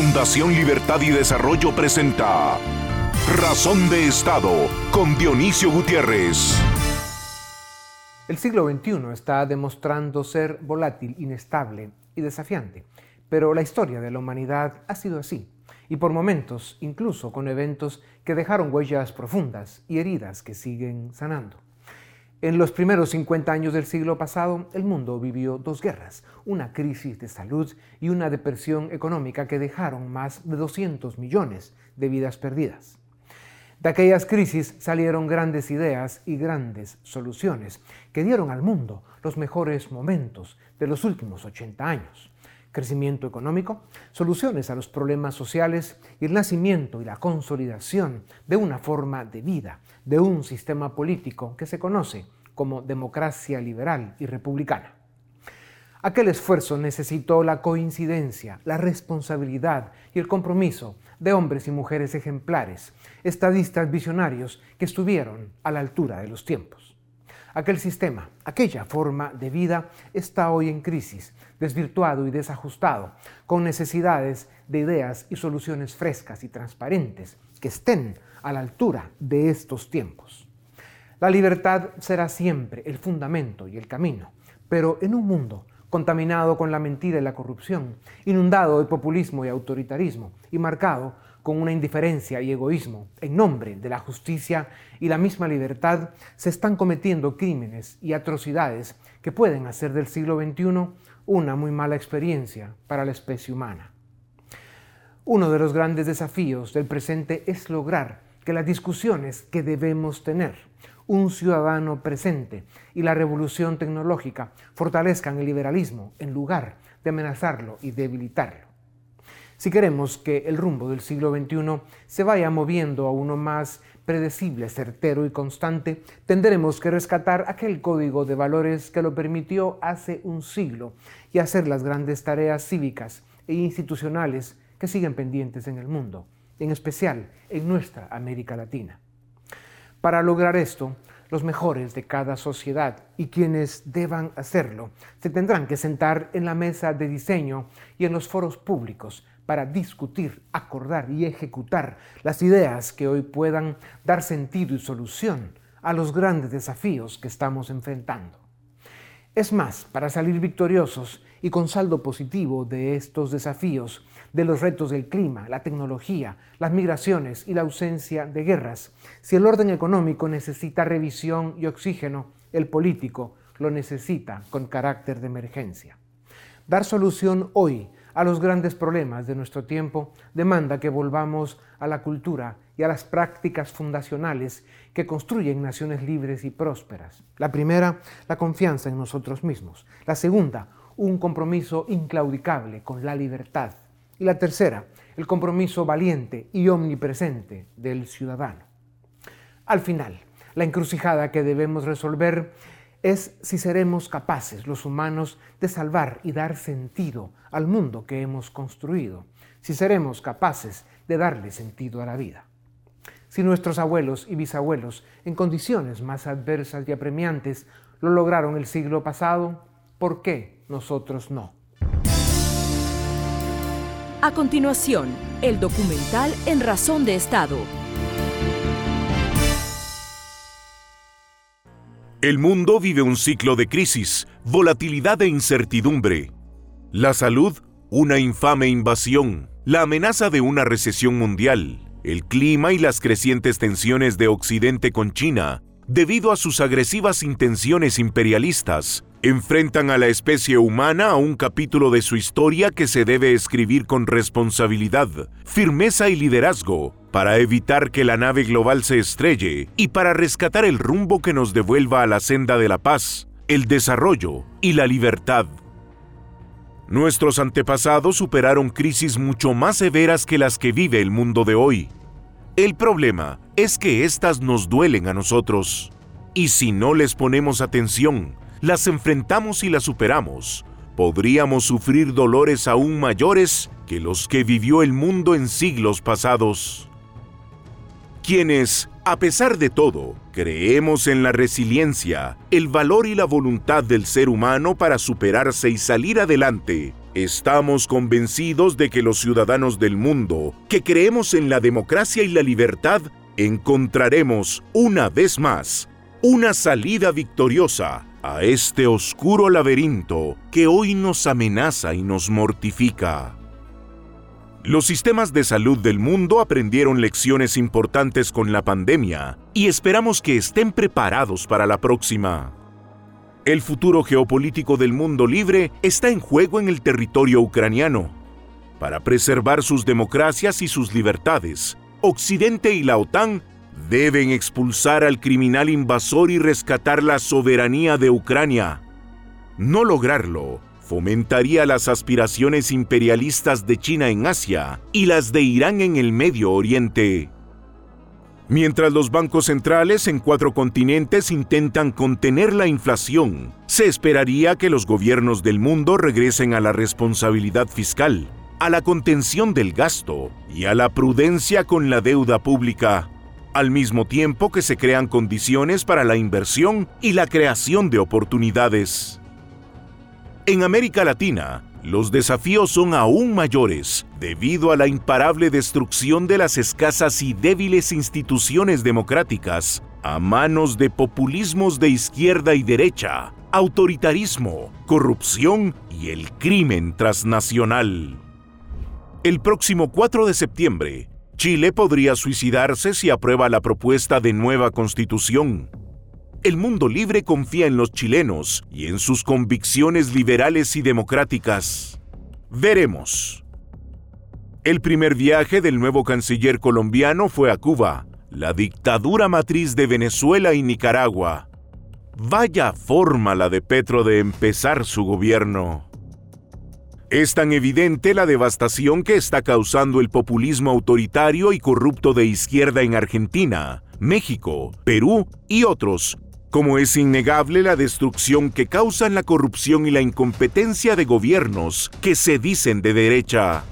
Fundación Libertad y Desarrollo presenta Razón de Estado con Dionisio Gutiérrez. El siglo XXI está demostrando ser volátil, inestable y desafiante, pero la historia de la humanidad ha sido así, y por momentos incluso con eventos que dejaron huellas profundas y heridas que siguen sanando. En los primeros 50 años del siglo pasado, el mundo vivió dos guerras, una crisis de salud y una depresión económica que dejaron más de 200 millones de vidas perdidas. De aquellas crisis salieron grandes ideas y grandes soluciones que dieron al mundo los mejores momentos de los últimos 80 años. Crecimiento económico, soluciones a los problemas sociales y el nacimiento y la consolidación de una forma de vida, de un sistema político que se conoce como democracia liberal y republicana. Aquel esfuerzo necesitó la coincidencia, la responsabilidad y el compromiso de hombres y mujeres ejemplares, estadistas visionarios que estuvieron a la altura de los tiempos. Aquel sistema, aquella forma de vida está hoy en crisis, desvirtuado y desajustado, con necesidades de ideas y soluciones frescas y transparentes que estén a la altura de estos tiempos. La libertad será siempre el fundamento y el camino, pero en un mundo contaminado con la mentira y la corrupción, inundado de populismo y autoritarismo, y marcado con una indiferencia y egoísmo en nombre de la justicia y la misma libertad, se están cometiendo crímenes y atrocidades que pueden hacer del siglo XXI una muy mala experiencia para la especie humana. Uno de los grandes desafíos del presente es lograr que las discusiones que debemos tener, un ciudadano presente y la revolución tecnológica fortalezcan el liberalismo en lugar de amenazarlo y debilitarlo. Si queremos que el rumbo del siglo XXI se vaya moviendo a uno más predecible, certero y constante, tendremos que rescatar aquel código de valores que lo permitió hace un siglo y hacer las grandes tareas cívicas e institucionales que siguen pendientes en el mundo en especial en nuestra América Latina. Para lograr esto, los mejores de cada sociedad y quienes deban hacerlo se tendrán que sentar en la mesa de diseño y en los foros públicos para discutir, acordar y ejecutar las ideas que hoy puedan dar sentido y solución a los grandes desafíos que estamos enfrentando. Es más, para salir victoriosos y con saldo positivo de estos desafíos, de los retos del clima, la tecnología, las migraciones y la ausencia de guerras. Si el orden económico necesita revisión y oxígeno, el político lo necesita con carácter de emergencia. Dar solución hoy a los grandes problemas de nuestro tiempo demanda que volvamos a la cultura y a las prácticas fundacionales que construyen naciones libres y prósperas. La primera, la confianza en nosotros mismos. La segunda, un compromiso inclaudicable con la libertad. Y la tercera, el compromiso valiente y omnipresente del ciudadano. Al final, la encrucijada que debemos resolver es si seremos capaces los humanos de salvar y dar sentido al mundo que hemos construido, si seremos capaces de darle sentido a la vida. Si nuestros abuelos y bisabuelos, en condiciones más adversas y apremiantes, lo lograron el siglo pasado, ¿por qué nosotros no? A continuación, el documental En Razón de Estado. El mundo vive un ciclo de crisis, volatilidad e incertidumbre. La salud, una infame invasión, la amenaza de una recesión mundial, el clima y las crecientes tensiones de Occidente con China, debido a sus agresivas intenciones imperialistas, enfrentan a la especie humana a un capítulo de su historia que se debe escribir con responsabilidad, firmeza y liderazgo para evitar que la nave global se estrelle y para rescatar el rumbo que nos devuelva a la senda de la paz, el desarrollo y la libertad. Nuestros antepasados superaron crisis mucho más severas que las que vive el mundo de hoy. El problema es que éstas nos duelen a nosotros. Y si no les ponemos atención, las enfrentamos y las superamos, podríamos sufrir dolores aún mayores que los que vivió el mundo en siglos pasados. Quienes, a pesar de todo, creemos en la resiliencia, el valor y la voluntad del ser humano para superarse y salir adelante, Estamos convencidos de que los ciudadanos del mundo, que creemos en la democracia y la libertad, encontraremos una vez más una salida victoriosa a este oscuro laberinto que hoy nos amenaza y nos mortifica. Los sistemas de salud del mundo aprendieron lecciones importantes con la pandemia y esperamos que estén preparados para la próxima. El futuro geopolítico del mundo libre está en juego en el territorio ucraniano. Para preservar sus democracias y sus libertades, Occidente y la OTAN deben expulsar al criminal invasor y rescatar la soberanía de Ucrania. No lograrlo fomentaría las aspiraciones imperialistas de China en Asia y las de Irán en el Medio Oriente. Mientras los bancos centrales en cuatro continentes intentan contener la inflación, se esperaría que los gobiernos del mundo regresen a la responsabilidad fiscal, a la contención del gasto y a la prudencia con la deuda pública, al mismo tiempo que se crean condiciones para la inversión y la creación de oportunidades. En América Latina, los desafíos son aún mayores debido a la imparable destrucción de las escasas y débiles instituciones democráticas a manos de populismos de izquierda y derecha, autoritarismo, corrupción y el crimen transnacional. El próximo 4 de septiembre, Chile podría suicidarse si aprueba la propuesta de nueva constitución el mundo libre confía en los chilenos y en sus convicciones liberales y democráticas. Veremos. El primer viaje del nuevo canciller colombiano fue a Cuba, la dictadura matriz de Venezuela y Nicaragua. Vaya forma la de Petro de empezar su gobierno. Es tan evidente la devastación que está causando el populismo autoritario y corrupto de izquierda en Argentina, México, Perú y otros como es innegable la destrucción que causan la corrupción y la incompetencia de gobiernos que se dicen de derecha.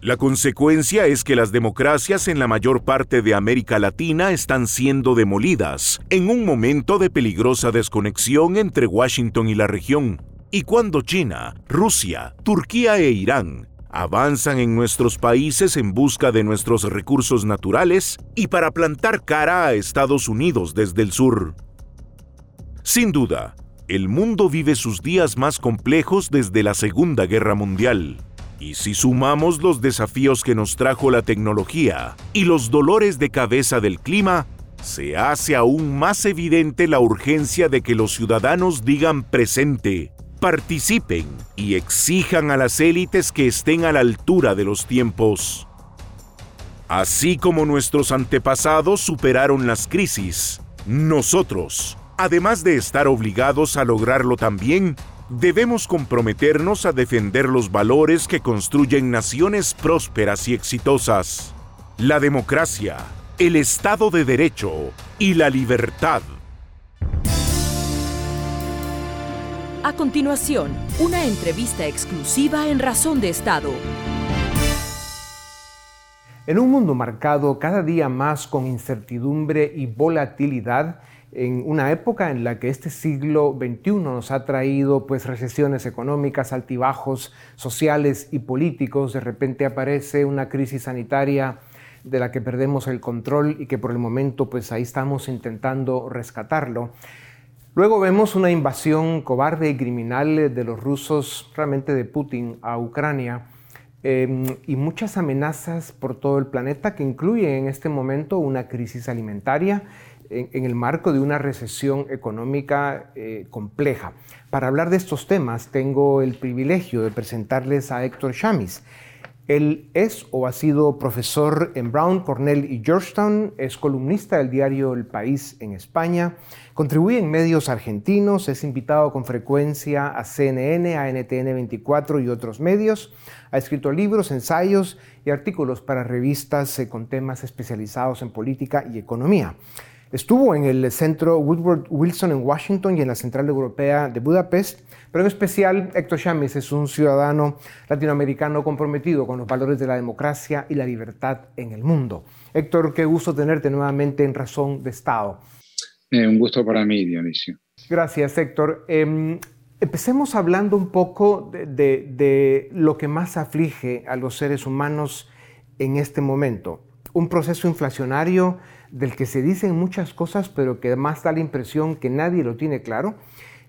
La consecuencia es que las democracias en la mayor parte de América Latina están siendo demolidas en un momento de peligrosa desconexión entre Washington y la región. Y cuando China, Rusia, Turquía e Irán avanzan en nuestros países en busca de nuestros recursos naturales y para plantar cara a Estados Unidos desde el sur. Sin duda, el mundo vive sus días más complejos desde la Segunda Guerra Mundial. Y si sumamos los desafíos que nos trajo la tecnología y los dolores de cabeza del clima, se hace aún más evidente la urgencia de que los ciudadanos digan presente participen y exijan a las élites que estén a la altura de los tiempos. Así como nuestros antepasados superaron las crisis, nosotros, además de estar obligados a lograrlo también, debemos comprometernos a defender los valores que construyen naciones prósperas y exitosas. La democracia, el Estado de Derecho y la libertad. A continuación, una entrevista exclusiva en Razón de Estado. En un mundo marcado cada día más con incertidumbre y volatilidad, en una época en la que este siglo XXI nos ha traído pues recesiones económicas, altibajos sociales y políticos, de repente aparece una crisis sanitaria de la que perdemos el control y que por el momento pues ahí estamos intentando rescatarlo. Luego vemos una invasión cobarde y criminal de los rusos, realmente de Putin, a Ucrania. Em, y muchas amenazas por todo el planeta que incluyen en este momento una crisis alimentaria en, el marco de una recesión económica eh, compleja. Para hablar de estos temas tengo el privilegio de presentarles a Héctor Chamis. Él es o ha sido profesor en Brown, Cornell y Georgetown, es columnista del diario El País en España, contribuye en medios argentinos, es invitado con frecuencia a CNN, a NTN 24 y otros medios, ha escrito libros, ensayos y artículos para revistas eh, con temas especializados en política y economía. Estuvo en el Centro Woodward Wilson en Washington y en la Central Europea de Budapest pero en especial, Héctor Chamis es un ciudadano latinoamericano comprometido con los valores de la democracia y la libertad en el mundo. Héctor, qué gusto tenerte nuevamente en Razón de Estado. Eh, un gusto para mí, Dionisio. Gracias, Héctor. Em, Empecemos hablando un poco de, lo que más aflige a los seres humanos en este momento. Un proceso inflacionario del que se dicen muchas cosas, pero que además da la impresión que nadie lo tiene claro.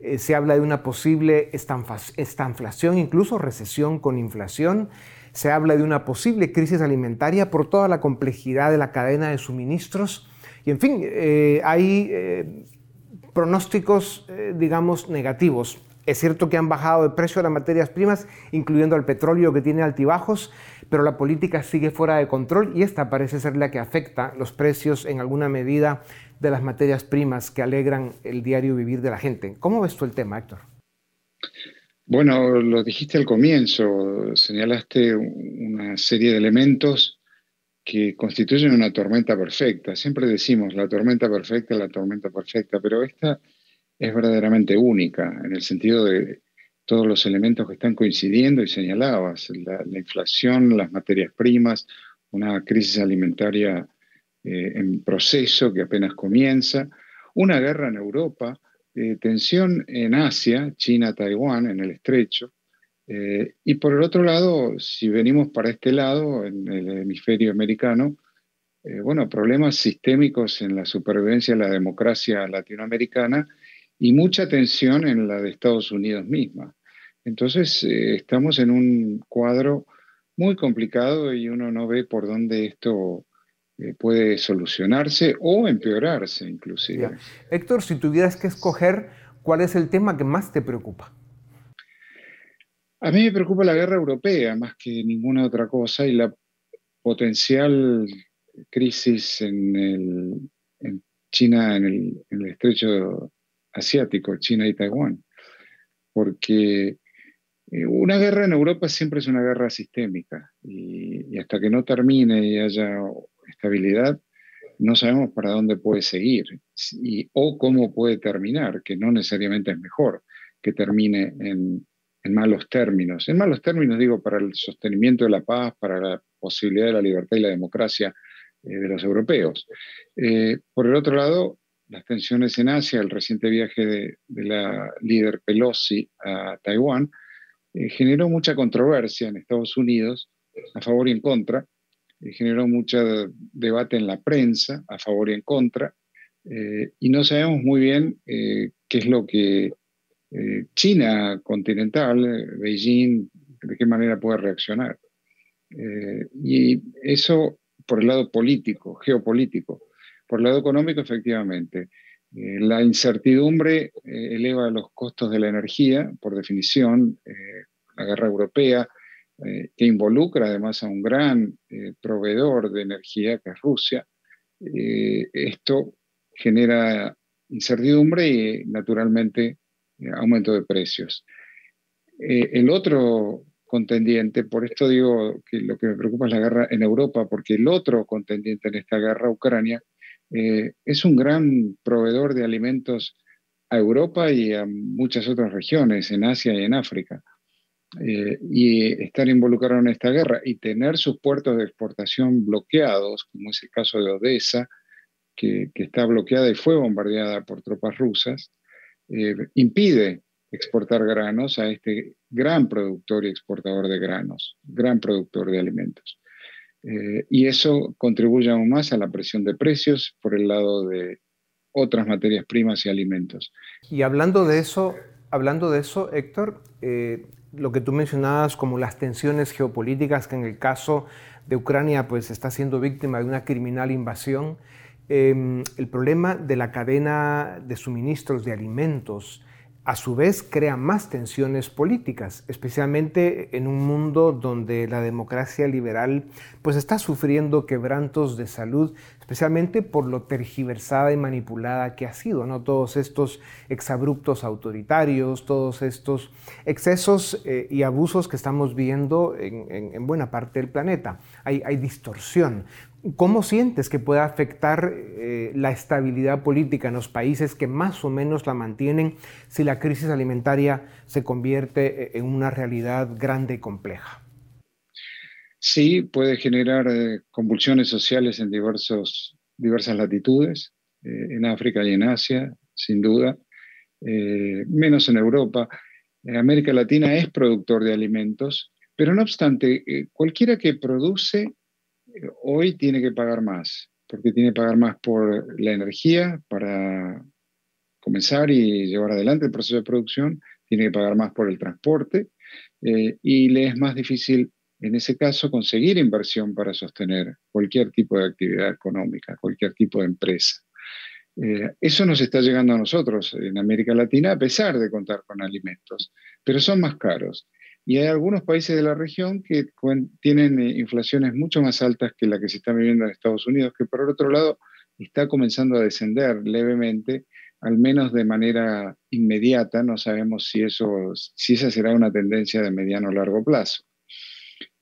Eh, se habla de una posible estanflación, incluso recesión con inflación. Se habla de una posible crisis alimentaria por toda la complejidad de la cadena de suministros. Y en fin, eh, hay eh, pronósticos, digamos, negativos es cierto que han bajado de precio las materias primas, incluyendo el petróleo que tiene altibajos, pero la política sigue fuera de control y esta parece ser la que afecta los precios en alguna medida de las materias primas que alegran el diario vivir de la gente. ¿Cómo ves tú el tema, Héctor? Bueno, lo dijiste al comienzo, señalaste una serie de elementos que constituyen una tormenta perfecta. Siempre decimos la tormenta perfecta, la tormenta perfecta, pero esta es verdaderamente única en el sentido de todos los elementos que están coincidiendo y señalabas, la, inflación, las materias primas, una crisis alimentaria eh, en proceso que apenas comienza, una guerra en Europa, eh, tensión en Asia, China, Taiwán, en el estrecho, eh, y por el otro lado, si venimos para este lado, en el hemisferio americano, bueno, problemas sistémicos en la supervivencia de la democracia latinoamericana y mucha tensión en la de Estados Unidos misma. Entonces, eh, estamos en un cuadro muy complicado y uno no ve por dónde esto eh, puede solucionarse o empeorarse inclusive. Héctor, si tuvieras que escoger, ¿cuál es el tema que más te preocupa? A mí me preocupa la guerra europea más que ninguna otra cosa y la potencial crisis en, en China, en el, en el estrecho asiático, China y Taiwán. Porque eh, una guerra en Europa siempre es una guerra sistémica y, hasta que no termine y haya estabilidad, no sabemos para dónde puede seguir o cómo puede terminar, que no necesariamente es mejor que termine en, malos términos. En malos términos digo para el sostenimiento de la paz, para la posibilidad de la libertad y la democracia eh, de los europeos. Eh, por el otro lado, las tensiones en Asia, el reciente viaje de, la líder Pelosi a Taiwán, eh, generó mucha controversia en Estados Unidos, a favor y en contra, eh, generó mucho debate en la prensa, a favor y en contra, eh, y no sabemos muy bien qué es lo que China continental, Beijing, de qué manera puede reaccionar. y eso por el lado político, geopolítico. Por el lado económico, efectivamente. Eh, la incertidumbre eh, eleva los costos de la energía, por definición, eh, la guerra europea, que involucra además a un gran proveedor de energía, que es Rusia. esto genera incertidumbre y, naturalmente, aumento de precios. el otro contendiente, por esto digo que lo que me preocupa es la guerra en Europa, porque el otro contendiente en esta guerra, Ucrania, eh, es un gran proveedor de alimentos a Europa y a muchas otras regiones, en Asia y en África. Eh, y estar involucrado en esta guerra y tener sus puertos de exportación bloqueados, como es el caso de Odessa, que, está bloqueada y fue bombardeada por tropas rusas, eh, impide exportar granos a este gran productor y exportador de granos, gran productor de alimentos. Eh, y eso contribuye aún más a la presión de precios por el lado de otras materias primas y alimentos. Y hablando de eso, hablando de eso, Héctor, eh, lo que tú mencionabas como las tensiones geopolíticas que en el caso de Ucrania pues está siendo víctima de una criminal invasión, em, el problema de la cadena de suministros de alimentos a su vez crea más tensiones políticas, especialmente en un mundo donde la democracia liberal pues está sufriendo quebrantos de salud, especialmente por lo tergiversada y manipulada que ha sido, ¿no? Todos estos exabruptos autoritarios, todos estos excesos eh, y abusos que estamos viendo en, buena parte del planeta. Hay, hay distorsión. ¿Cómo sientes que puede afectar eh, la estabilidad política en los países que más o menos la mantienen si la crisis alimentaria se convierte eh, en una realidad grande y compleja? Sí, puede generar eh, convulsiones sociales en diversos, diversas latitudes, en África y en Asia, sin duda, menos en Europa. América Latina es productor de alimentos, pero no obstante, cualquiera que produce hoy tiene que pagar más, porque tiene que pagar más por la energía para comenzar y llevar adelante el proceso de producción, tiene que pagar más por el transporte y le es más difícil en ese caso, conseguir inversión para sostener cualquier tipo de actividad económica, cualquier tipo de empresa. Eh, eso nos está llegando a nosotros en América Latina a pesar de contar con alimentos, pero son más caros. Y hay algunos países de la región que tienen eh, inflaciones mucho más altas que la que se está viviendo en Estados Unidos, que por otro lado está comenzando a descender levemente, al menos de manera inmediata. No sabemos si, eso, si esa será una tendencia de mediano o largo plazo.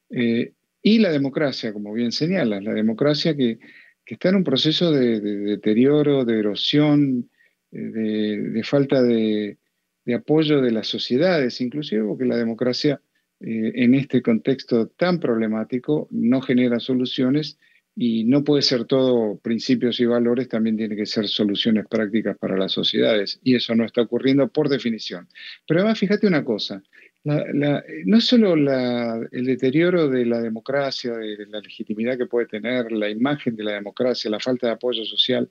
Eh, y la democracia, como bien señalas, la democracia que, está en un proceso de, deterioro, de erosión, eh, de, falta de, apoyo de las sociedades, inclusive porque la democracia eh, en este contexto tan problemático no genera soluciones y no puede ser todo principios y valores, también tiene que ser soluciones prácticas para las sociedades. Y eso no está ocurriendo por definición. Pero además, fíjate una cosa, no solo el deterioro de la democracia, de la legitimidad que puede tener, la imagen de la democracia, la falta de apoyo social,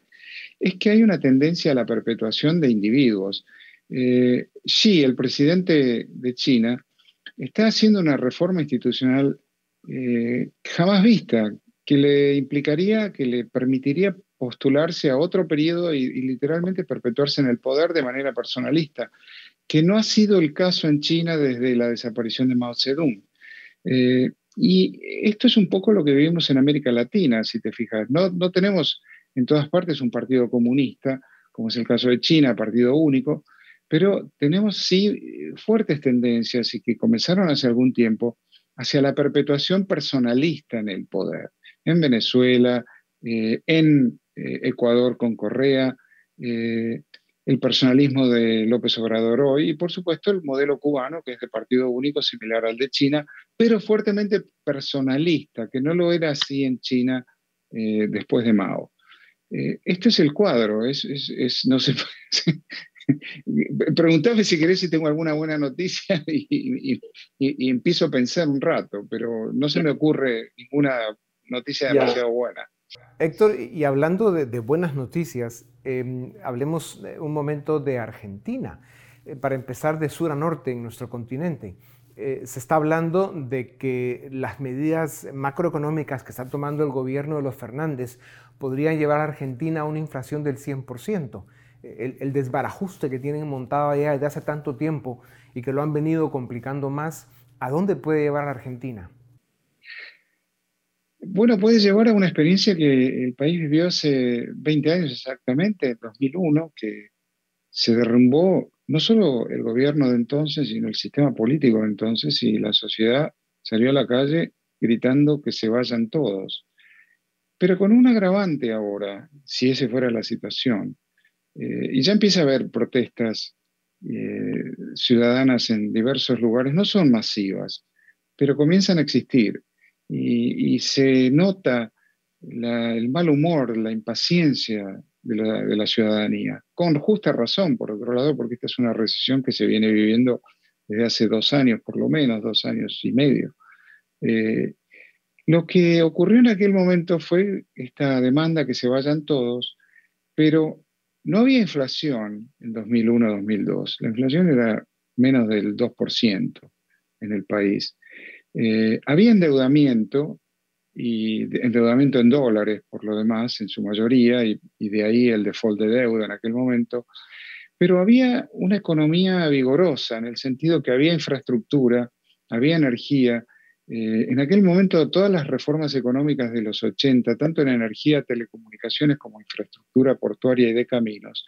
es que hay una tendencia a la perpetuación de individuos. Eh, sí, el presidente de China está haciendo una reforma institucional eh, jamás vista, que le implicaría, que le permitiría postularse a otro periodo y, literalmente perpetuarse en el poder de manera personalista, que no ha sido el caso en China desde la desaparición de Mao Zedong. Eh, y esto es un poco lo que vivimos en América Latina, si te fijas. No, no tenemos en todas partes un partido comunista, como es el caso de China, partido único, pero tenemos sí fuertes tendencias y que comenzaron hace algún tiempo hacia la perpetuación personalista en el poder en Venezuela, eh, en eh, Ecuador con Correa, eh, el personalismo de López Obrador hoy y por supuesto el modelo cubano, que es de partido único similar al de China, pero fuertemente personalista, que no lo era así en China después de Mao. este es el cuadro, es, no sé, Preguntame si querés si tengo alguna buena noticia y, empiezo a pensar un rato, pero no se me ocurre ninguna noticia demasiado buena. Héctor, y hablando de, buenas noticias, em, hablemos un momento de Argentina. Eh, para empezar de sur a norte en nuestro continente, eh, se está hablando de que las medidas macroeconómicas que está tomando el gobierno de los Fernández podrían llevar a Argentina a una inflación del 100%. El, desbarajuste que tienen montado allá desde hace tanto tiempo y que lo han venido complicando más, ¿a dónde puede llevar a Argentina? Bueno, puede llevar a una experiencia que el país vivió hace 20 años exactamente, en 2001, que se derrumbó no solo el gobierno de entonces, sino el sistema político de entonces, y la sociedad salió a la calle gritando que se vayan todos. Pero con un agravante ahora, si esa fuera la situación. Eh, y ya empieza a haber protestas eh, ciudadanas en diversos lugares, no son masivas, pero comienzan a existir y, se nota el mal humor, la impaciencia de la, ciudadanía, con justa razón, por otro lado, porque esta es una recesión que se viene viviendo desde hace dos años, por lo menos, dos años y medio. Eh, lo que ocurrió en aquel momento fue esta demanda que se vayan todos, pero no había inflación en 2001-2002. La inflación era menos del 2% en el país. Eh, había endeudamiento, y endeudamiento en dólares por lo demás, en su mayoría, y, de ahí el default de deuda en aquel momento, pero había una economía vigorosa en el sentido que había infraestructura, había energía. Eh, en aquel momento todas las reformas económicas de los 80, tanto en energía, telecomunicaciones como infraestructura portuaria y de caminos,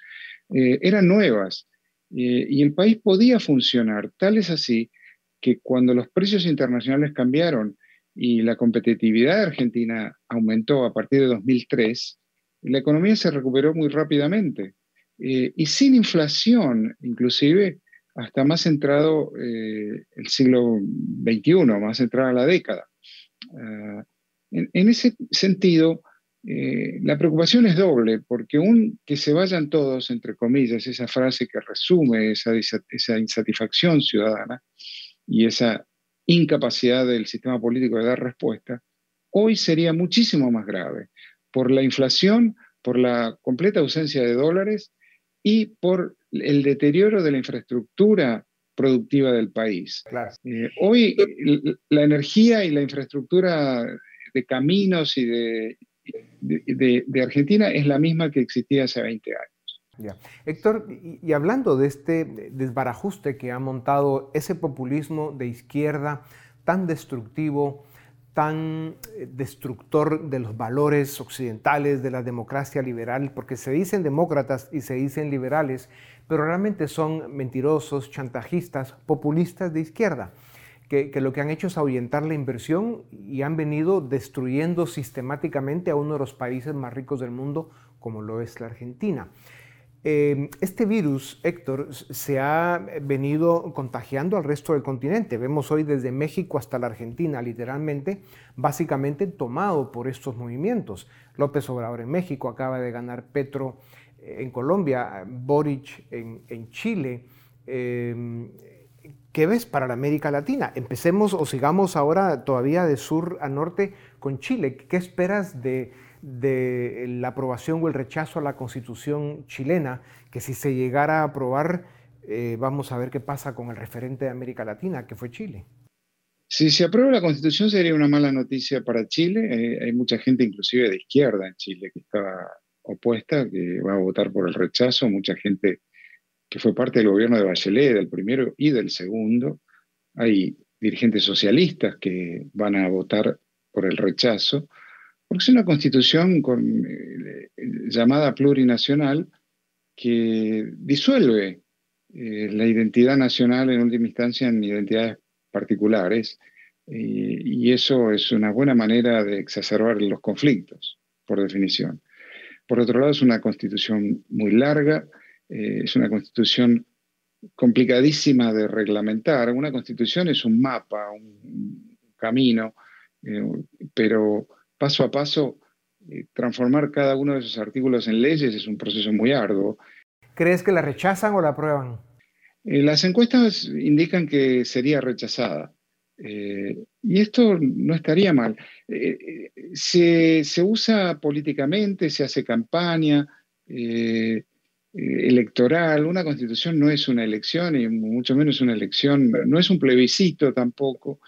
eh, eran nuevas y el país podía funcionar. Tal es así que cuando los precios internacionales cambiaron y la competitividad de Argentina aumentó a partir de 2003, la economía se recuperó muy rápidamente eh, y sin inflación, inclusive hasta más entrado eh, el siglo XXI, más entrada la década. Ah, en, ese sentido, eh, la preocupación es doble, porque un que se vayan todos, entre comillas, esa frase que resume esa, esa insatisfacción ciudadana y esa incapacidad del sistema político de dar respuesta, hoy sería muchísimo más grave por la inflación, por la completa ausencia de dólares y por el deterioro de la infraestructura productiva del país. Eh, hoy la energía y la infraestructura de caminos y de, de, Argentina es la misma que existía hace 20 años. Héctor, y, hablando de este desbarajuste que ha montado ese populismo de izquierda tan destructivo, tan eh, destructor de los valores occidentales, de la democracia liberal, porque se dicen demócratas y se dicen liberales, pero realmente son mentirosos, chantajistas, populistas de izquierda, que, lo que han hecho es ahuyentar la inversión y han venido destruyendo sistemáticamente a uno de los países más ricos del mundo, como lo es la Argentina. Eh, este virus, Héctor, se ha venido contagiando al resto del continente. Vemos hoy desde México hasta la Argentina, literalmente, básicamente tomado por estos movimientos. López Obrador en México acaba de ganar Petro en Colombia, Boric en, Chile. Em, ¿Qué ves para la América Latina? Empecemos o sigamos ahora todavía de sur a norte con Chile. ¿Qué esperas de, la aprobación o el rechazo a la constitución chilena? Que si se llegara a aprobar, eh, vamos a ver qué pasa con el referente de América Latina, que fue Chile. Si se aprueba la constitución sería una mala noticia para Chile. Eh, hay mucha gente inclusive de izquierda en Chile que está opuesta, que va a votar por el rechazo, mucha gente que fue parte del gobierno de Bachelet, del primero y del segundo. Hay dirigentes socialistas que van a votar por el rechazo, porque es una constitución con, eh, llamada plurinacional que disuelve eh, la identidad nacional en última instancia en identidades particulares, y eso es una buena manera de exacerbar los conflictos, por definición. Por otro lado, es una constitución muy larga, eh, es una constitución complicadísima de reglamentar. Una constitución es un mapa, un camino, eh, pero paso a paso, eh, transformar cada uno de esos artículos en leyes es un proceso muy arduo. ¿Crees que la rechazan o la aprueban? las encuestas indican que sería rechazada. Y esto no estaría mal. Eh, eh, se, usa políticamente, se hace campaña eh, electoral. Una constitución no es una elección y mucho menos una elección, no es un plebiscito tampoco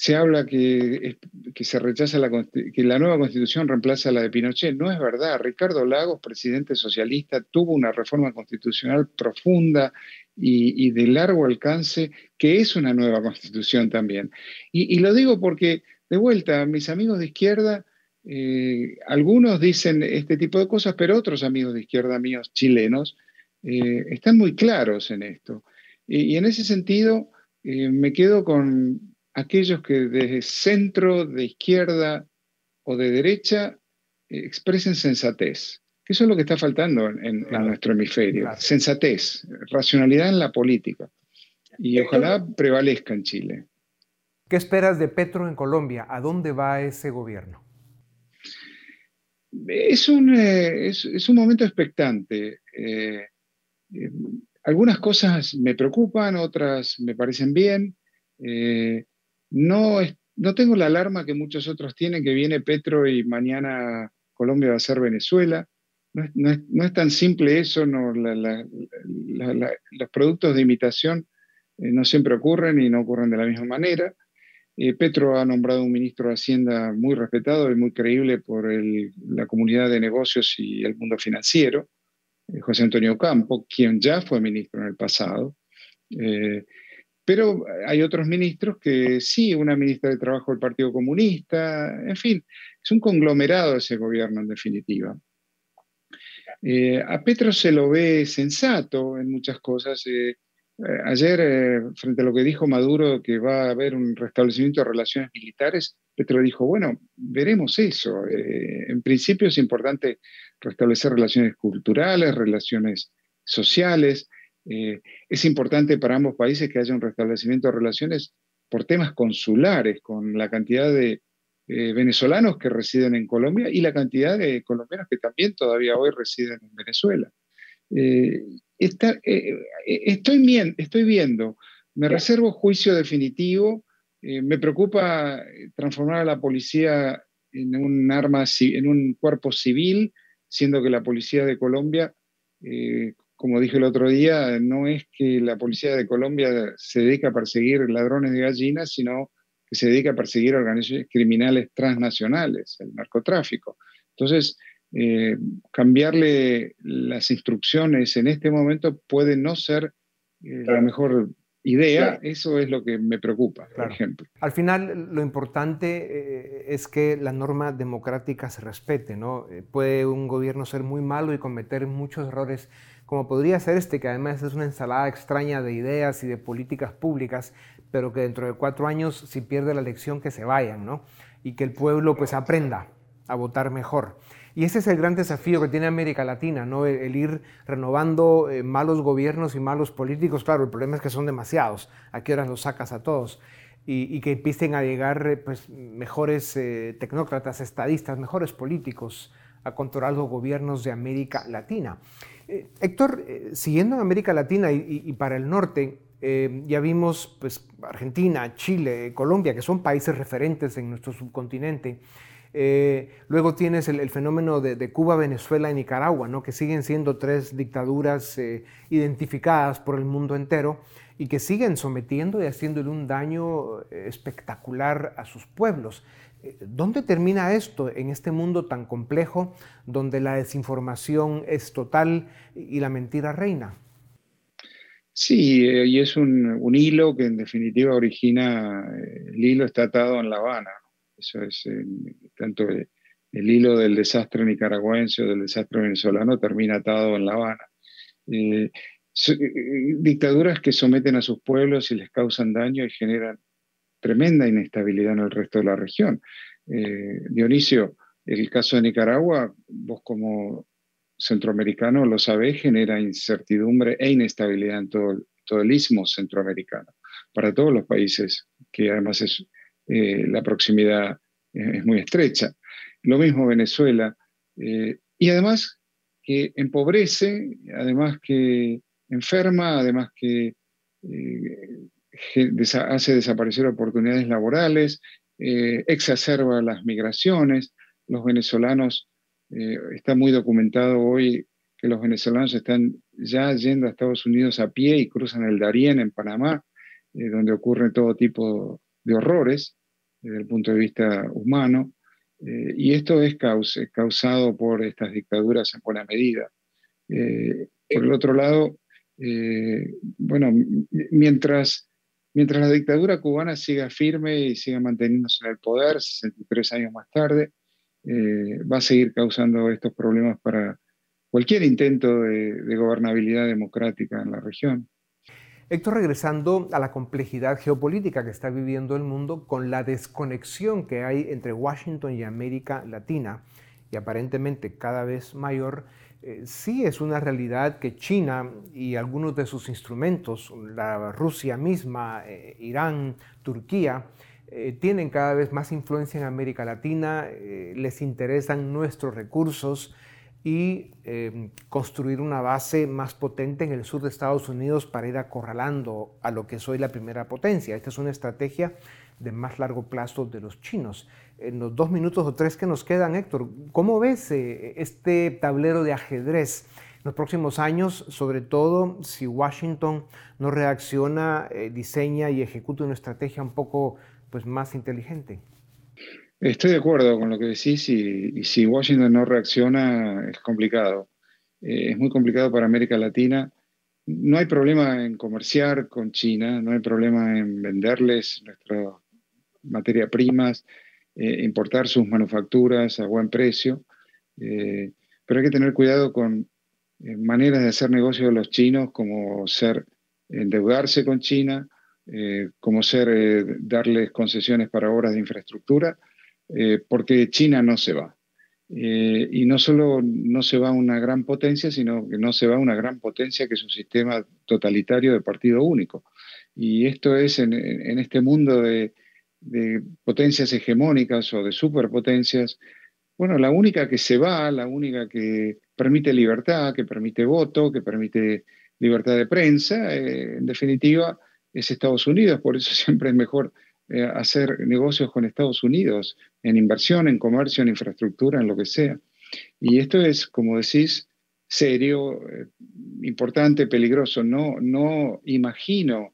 se habla que, se rechaza la, que la nueva constitución reemplaza la de Pinochet. No es verdad. Ricardo Lagos, presidente socialista, tuvo una reforma constitucional profunda y, de largo alcance, que es una nueva constitución también. Y, lo digo porque, de vuelta, mis amigos de izquierda, eh, algunos dicen este tipo de cosas, pero otros amigos de izquierda míos chilenos eh, están muy claros en esto. Y, en ese sentido, eh, me quedo con aquellos que desde centro, de izquierda o de derecha expresen sensatez. Que eso es lo que está faltando en, nuestro hemisferio. Sensatez, racionalidad en la política. Y ojalá prevalezca en Chile. ¿Qué esperas de Petro en Colombia? ¿A dónde va ese gobierno? Es un, eh, es, un momento expectante. Eh, algunas cosas me preocupan, otras me parecen bien. No, no tengo la alarma que muchos otros tienen, que viene Petro y mañana Colombia va a ser Venezuela. No es, tan simple eso, los productos de imitación eh, no siempre ocurren y no ocurren de la misma manera. Eh, Petro ha nombrado un ministro de Hacienda muy respetado y muy creíble por la comunidad de negocios y el mundo financiero, eh, José Antonio Campo, quien ya fue ministro en el pasado. Pero hay otros ministros que sí, una ministra de Trabajo del Partido Comunista, en fin, es un conglomerado ese gobierno en definitiva. Eh, a Petro se lo ve sensato en muchas cosas. Eh, eh, ayer, frente a lo que dijo Maduro, que va a haber un restablecimiento de relaciones militares, Petro dijo, bueno, veremos eso. en principio es importante restablecer relaciones culturales, relaciones sociales, es importante para ambos países que haya un restablecimiento de relaciones por temas consulares, con la cantidad de, eh, venezolanos que residen en Colombia y la cantidad de colombianos que también todavía hoy residen en Venezuela. Eh, eh, estoy, estoy viendo, me reservo juicio definitivo, me preocupa transformar a la policía en un arma, en un cuerpo civil, siendo que la policía de Colombia, como dije el otro día, no es que la policía de Colombia se dedica a perseguir ladrones de gallinas, sino que se dedica a perseguir organizaciones criminales transnacionales, el narcotráfico. Entonces, eh, cambiarle las instrucciones en este momento puede no ser eh, la mejor idea, eso es lo que me preocupa, por ejemplo. Al final, lo importante eh, es que la norma democrática se respete, ¿no? puede un gobierno ser muy malo y cometer muchos errores, como podría ser este, que además es una ensalada extraña de ideas y de políticas públicas, pero que dentro de cuatro años, si pierde la elección, que se vayan, ¿no? Y que el pueblo pues aprenda a votar mejor. Y ese es el gran desafío que tiene América Latina, ¿no? El, ir renovando eh, malos gobiernos y malos políticos. Claro, el problema es que son demasiados. ¿A qué horas los sacas a todos? Y, que empiecen a llegar eh, pues, mejores eh, tecnócratas, estadistas, mejores políticos a controlar los gobiernos de América Latina. Héctor, siguiendo en América Latina y para el norte, eh, ya vimos pues, Argentina, Chile, Colombia, que son países referentes en nuestro subcontinente. Eh, luego tienes el, fenómeno de, Cuba, Venezuela y Nicaragua, ¿no? que siguen siendo tres dictaduras eh, identificadas por el mundo entero y que siguen sometiendo y haciéndole un daño espectacular a sus pueblos. ¿Dónde termina esto en este mundo tan complejo donde la desinformación es total y la mentira reina? Sí, eh, y es un, hilo que en definitiva origina, eh, el hilo está atado en La Habana. Eso es, eh, tanto el, hilo del desastre nicaragüense o del desastre venezolano termina atado en La Habana. dictaduras que someten a sus pueblos y les causan daño y generan tremenda inestabilidad en el resto de la región. Dionisio, el caso de Nicaragua, vos como centroamericano, lo sabe, genera incertidumbre e inestabilidad en todo, el istmo centroamericano, para todos los países, que además eh, la proximidad es muy estrecha. Lo mismo Venezuela, eh, y además que empobrece, además que enferma, además que eh, hace desaparecer oportunidades laborales, exacerba las migraciones, los venezolanos eh, está muy documentado hoy que los venezolanos están ya yendo a Estados Unidos a pie y cruzan el Darién en Panamá, eh, donde ocurren todo tipo de horrores desde el punto de vista humano. Eh, y esto es, causado por estas dictaduras en buena medida. por el otro lado, bueno, mientras, mientras la dictadura cubana siga firme y siga manteniéndose en el poder, 63 años más tarde, eh, va a seguir causando estos problemas para cualquier intento de, gobernabilidad democrática en la región. Héctor, regresando a la complejidad geopolítica que está viviendo el mundo con la desconexión que hay entre Washington y América Latina, y aparentemente cada vez mayor, eh, sí es una realidad que China y algunos de sus instrumentos, la Rusia misma, eh, Irán, Turquía, eh, tienen cada vez más influencia en América Latina, eh, les interesan nuestros recursos y eh, construir una base más potente en el sur de Estados Unidos para ir acorralando a lo que es hoy la primera potencia. Esta es una estrategia de más largo plazo de los chinos. En los dos minutos o tres que nos quedan, Héctor, ¿cómo ves este tablero de ajedrez? en los próximos años, sobre todo si Washington no reacciona, diseña y ejecuta una estrategia un poco pues, más inteligente. Estoy de acuerdo con lo que decís y, si Washington no reacciona es complicado. Eh, es muy complicado para América Latina. No hay problema en comerciar con China, no hay problema en venderles nuestras materias primas, eh, importar sus manufacturas a buen precio, eh, pero hay que tener cuidado con maneras de hacer negocio de los chinos como ser endeudarse con China, eh, como ser eh, darles concesiones para obras de infraestructura, eh, porque China no se va. y no solo no se va una gran potencia, sino que no se va una gran potencia que es un sistema totalitario de partido único. Y esto es en, este mundo de, de potencias hegemónicas o de superpotencias, bueno, la única que se va, la única que permite libertad, que permite voto, que permite libertad de prensa, eh, en definitiva, es Estados Unidos. Por eso siempre es mejor eh, hacer negocios con Estados Unidos, en inversión, en comercio, en infraestructura, en lo que sea. Y esto es, como decís, serio, eh, importante, peligroso. No, no imagino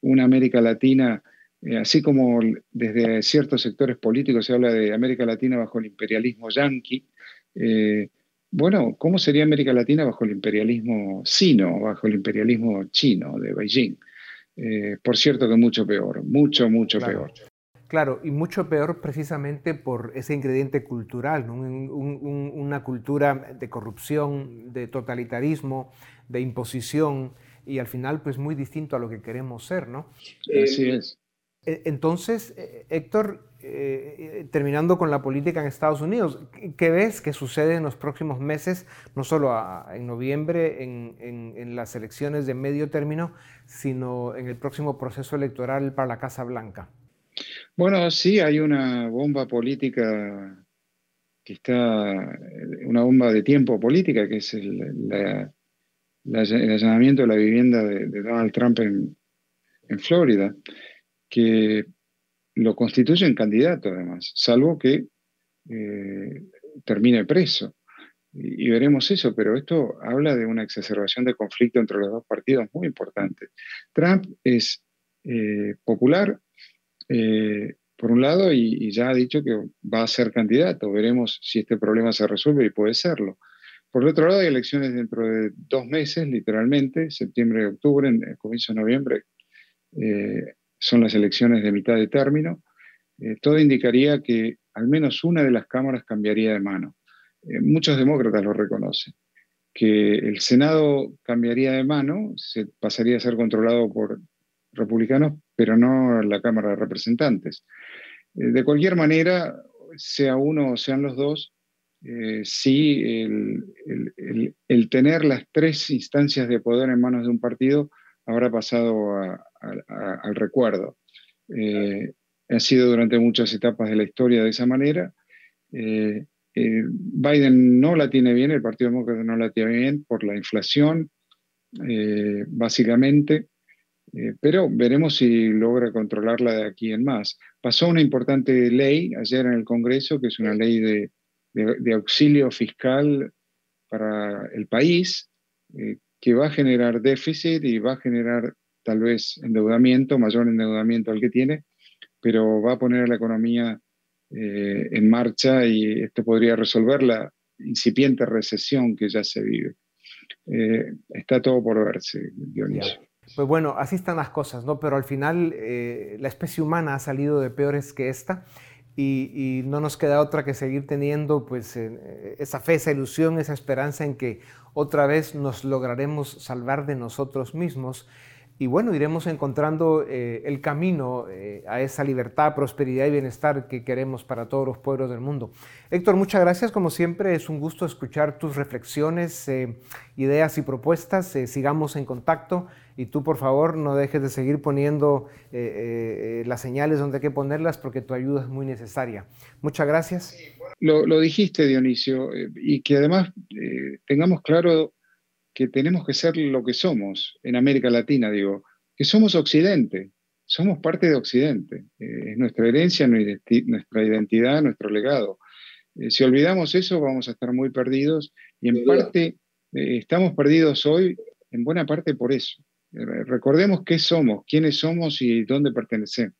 una América Latina eh, así como desde ciertos sectores políticos se habla de América Latina bajo el imperialismo yanqui, eh, bueno, ¿cómo sería América Latina bajo el imperialismo sino, bajo el imperialismo chino de Beijing? Eh, por cierto que mucho peor, mucho, mucho peor. Claro, y mucho peor precisamente por ese ingrediente cultural, una cultura de corrupción, de totalitarismo, de imposición, y al final pues muy distinto a lo que queremos ser, ¿no? Así es. E, entonces, e, Héctor, eh, eh, terminando con la política en Estados Unidos, ¿qué ves que sucede en los próximos meses, no solo en noviembre en, las elecciones de medio término, sino en el próximo proceso electoral para la Casa Blanca? Bueno, sí, hay una bomba política que está, una bomba de tiempo política, que es el, allanamiento de la vivienda de, Donald Trump en, en Florida que lo constituyen candidato además, salvo que eh, termine preso. Y, veremos eso, pero esto habla de una exacerbación de conflicto entre los dos partidos muy importante. Trump es eh, popular, eh, por un lado, y, ya ha dicho que va a ser candidato. Veremos si este problema se resuelve y puede serlo. Por el otro lado, hay elecciones dentro de dos meses, literalmente, septiembre, octubre, en comienzo de noviembre son las elecciones de mitad de término, eh, todo indicaría que al menos una de las cámaras cambiaría de mano. Eh, muchos demócratas lo reconocen, que el Senado cambiaría de mano, se pasaría a ser controlado por republicanos, pero no la Cámara de Representantes. Eh, de cualquier manera, sea uno o sean los dos, sí el, tener las tres instancias de poder en manos de un partido habrá pasado al recuerdo. Eh, ha sido durante muchas etapas de la historia de esa manera. Eh, eh, Biden no la tiene bien, el Partido Demócrata no la tiene bien por la inflación, básicamente, pero veremos si logra controlarla de aquí en más. Pasó una importante ley ayer en el Congreso, que es una ley de, de auxilio fiscal para el país, que va a generar déficit y va a generar tal vez endeudamiento, mayor endeudamiento al que tiene, pero va a poner la economía eh, en marcha y esto podría resolver la incipiente recesión que ya se vive. Eh, está todo por verse, Dionisio. Pues bueno, así están las cosas, ¿no? Pero al final eh, la especie humana ha salido de peores que esta y, no nos queda otra que seguir teniendo pues eh, esa fe, esa ilusión, esa esperanza en que otra vez nos lograremos salvar de nosotros mismos y bueno, iremos encontrando eh, el camino eh, a esa libertad, prosperidad y bienestar que queremos para todos los pueblos del mundo. Héctor, muchas gracias. Como siempre, es un gusto escuchar tus reflexiones, ideas y propuestas. sigamos en contacto y tú por favor no dejes de seguir poniendo eh, eh, eh, las señales donde hay que ponerlas porque tu ayuda es muy necesaria. Muchas gracias. Lo, dijiste, Dionisio, y que además tengamos claro que tenemos que ser lo que somos en América Latina, digo, que somos Occidente, somos parte de Occidente, es nuestra herencia, nuestra identidad, nuestro legado. si olvidamos eso, vamos a estar muy perdidos y en parte estamos perdidos hoy, en buena parte por eso. Recordemos qué somos, quiénes somos y dónde pertenecemos.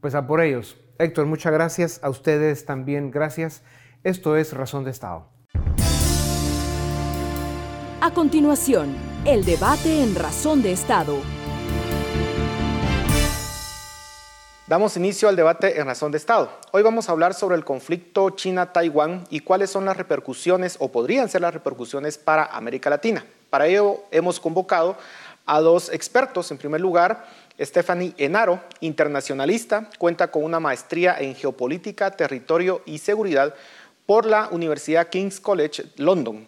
Pues a por ellos. Héctor, muchas gracias. A ustedes también gracias. Esto es Razón de Estado. A continuación, el debate en Razón de Estado. Damos inicio al debate en Razón de Estado. Hoy vamos a hablar sobre el conflicto China-Taiwán y cuáles son las repercusiones o podrían ser las repercusiones para América Latina. Para ello hemos convocado a dos expertos. En primer lugar, Stephanie Enaro, internacionalista, cuenta con una maestría en geopolítica, territorio y seguridad por la Universidad King's College London.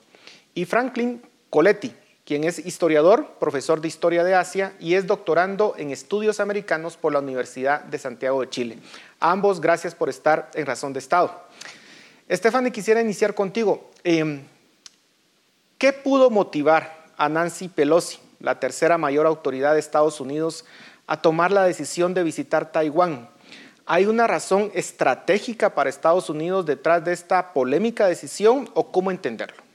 Y Franklin Coletti, quien es historiador, profesor de Historia de Asia y es doctorando en estudios americanos por la Universidad de Santiago de Chile. ambos, gracias por estar en Razón de Estado. Stephanie, quisiera iniciar contigo. Em, ¿Qué pudo motivar a Nancy Pelosi, la tercera mayor autoridad de Estados Unidos, a tomar la decisión de visitar Taiwán? ¿Hay una razón estratégica para Estados Unidos detrás de esta polémica decisión o cómo entenderlo?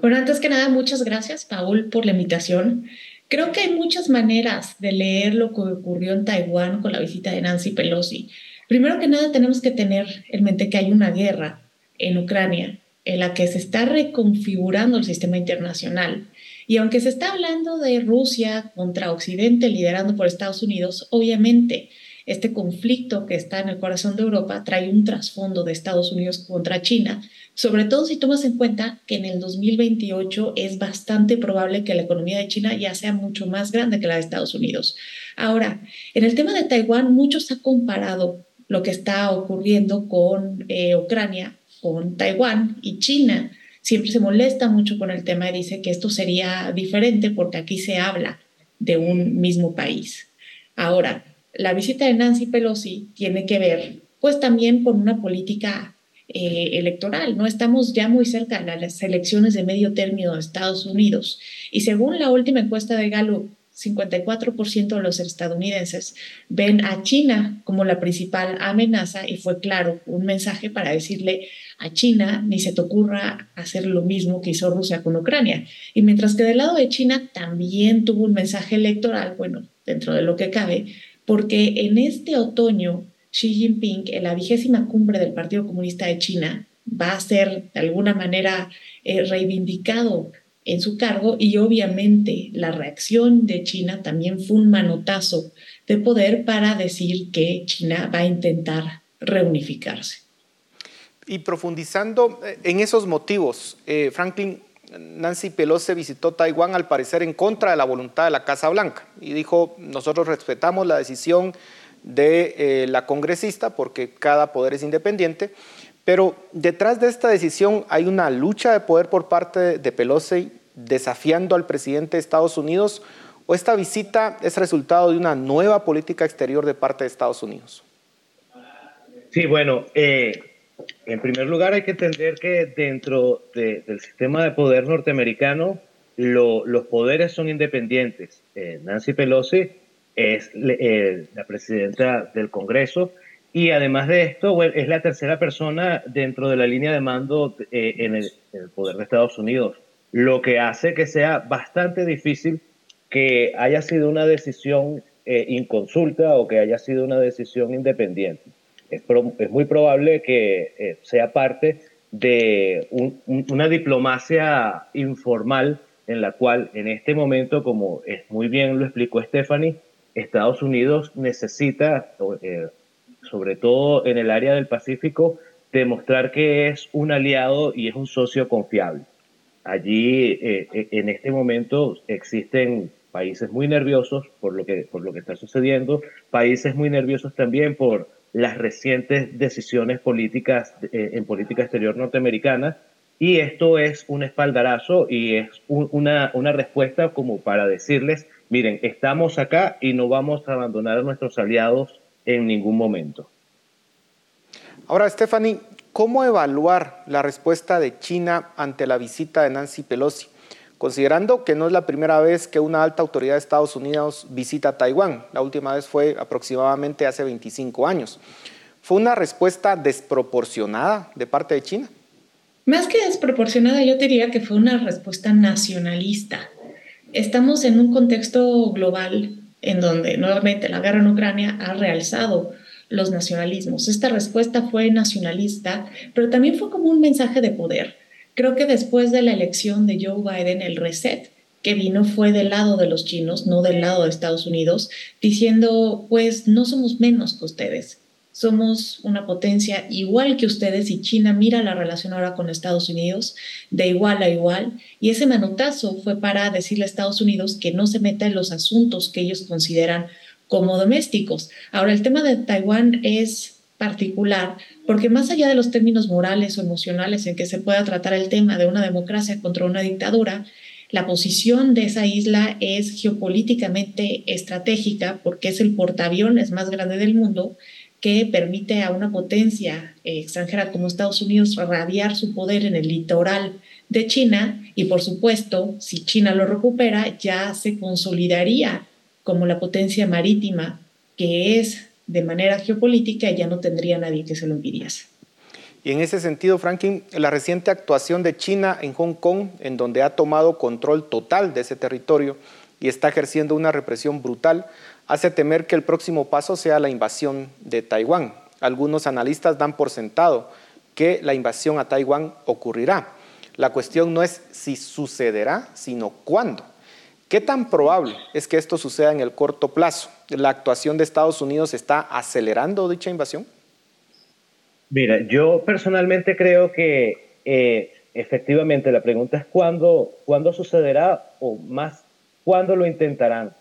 Bueno, antes que nada, muchas gracias, Paul, por la invitación. Creo que hay muchas maneras de leer lo que ocurrió en Taiwán con la visita de Nancy Pelosi. Primero que nada, tenemos que tener en mente que hay una guerra en Ucrania en la que se está reconfigurando el sistema internacional. Y aunque se está hablando de Rusia contra Occidente liderando por Estados Unidos, obviamente este conflicto que está en el corazón de Europa trae un trasfondo de Estados Unidos contra China, sobre todo si tomas en cuenta que en el 2028 es bastante probable que la economía de China ya sea mucho más grande que la de Estados Unidos. Ahora, en el tema de Taiwán, muchos han comparado lo que está ocurriendo con eh, Ucrania, con Taiwán y China. Siempre se molesta mucho con el tema y dice que esto sería diferente porque aquí se habla de un mismo país. Ahora, la visita de Nancy Pelosi tiene que ver pues también con una política eh, electoral. No estamos ya muy cerca de las elecciones de medio término de Estados Unidos. Y según la última encuesta de Gallup, 54% de los estadounidenses ven a China como la principal amenaza y fue claro un mensaje para decirle a China ni se te ocurra hacer lo mismo que hizo Rusia con Ucrania. Y mientras que del lado de China también tuvo un mensaje electoral, bueno, dentro de lo que cabe, porque en este otoño Xi Jinping, en la vigésima cumbre del Partido Comunista de China, va a ser de alguna manera eh, reivindicado en su cargo y obviamente la reacción de China también fue un manotazo de poder para decir que China va a intentar reunificarse. Y profundizando eh, en esos motivos, eh, Franklin, Nancy Pelosi visitó Taiwán al parecer en contra de la voluntad de la Casa Blanca y dijo, nosotros respetamos la decisión de eh, la congresista porque cada poder es independiente, pero detrás de esta decisión hay una lucha de poder por parte de Pelosi desafiando al presidente de Estados Unidos o esta visita es resultado de una nueva política exterior de parte de Estados Unidos. Sí, bueno, eh, en primer lugar, hay que entender que dentro del sistema de poder norteamericano, los poderes son independientes. Eh, Nancy Pelosi es eh, la presidenta del Congreso y además de esto, es la tercera persona dentro de la línea de mando eh, en, el, poder de Estados Unidos, lo que hace que sea bastante difícil que haya sido una decisión inconsulta o que haya sido una decisión independiente es, muy probable que eh, sea parte de una diplomacia informal en la cual en este momento, como es muy bien lo explicó Stephanie, Estados Unidos necesita, eh, sobre todo en el área del Pacífico, demostrar que es un aliado y es un socio confiable. Allí, eh, en este momento, existen países muy nerviosos por lo que, por lo que está sucediendo, países muy nerviosos también por las recientes decisiones políticas eh, en política exterior norteamericana y esto es un espaldarazo y es una, una respuesta como para decirles, miren, estamos acá y no vamos a abandonar a nuestros aliados en ningún momento. Ahora, Stephanie, ¿cómo evaluar la respuesta de China ante la visita de Nancy Pelosi? Considerando que no es la primera vez que una alta autoridad de Estados Unidos visita Taiwán. La última vez fue aproximadamente hace 25 años. ¿Fue una respuesta desproporcionada de parte de China? Más que desproporcionada, yo diría que fue una respuesta nacionalista. Estamos en un contexto global en donde nuevamente la guerra en Ucrania ha realzado los nacionalismos. Esta respuesta fue nacionalista, pero también fue como un mensaje de poder Creo que después de la elección de Joe Biden, el reset que vino fue del lado de los chinos, no del lado de Estados Unidos, diciendo, pues no somos menos que ustedes, somos una potencia igual que ustedes y China mira la relación ahora con Estados Unidos de igual a igual. Y ese manotazo fue para decirle a Estados Unidos que no se meta en los asuntos que ellos consideran como domésticos. Ahora, el tema de Taiwán es particular, porque más allá de los términos morales o emocionales en que se pueda tratar el tema de una democracia contra una dictadura, La posición de esa isla es geopolíticamente estratégica porque es el portaaviones más grande del mundo que permite a una potencia extranjera como Estados Unidos radiar su poder en el litoral de China. Y por supuesto, si China lo recupera, ya se consolidaría como la potencia marítima que es de manera geopolítica ya no tendría nadie que se lo impidiese. Y en ese sentido, Franklin, la reciente actuación de China en Hong Kong, en donde ha tomado control total de ese territorio y está ejerciendo una represión brutal, hace temer que el próximo paso sea la invasión de Taiwán. Algunos analistas dan por sentado que la invasión a Taiwán ocurrirá. La cuestión no es si sucederá, sino cuándo. ¿Qué tan probable es que esto suceda en el corto plazo? ¿La actuación de Estados Unidos está acelerando dicha invasión? Mira, yo personalmente creo que eh, efectivamente la pregunta es cuándo, cuándo sucederá o más cuándo lo intentarán.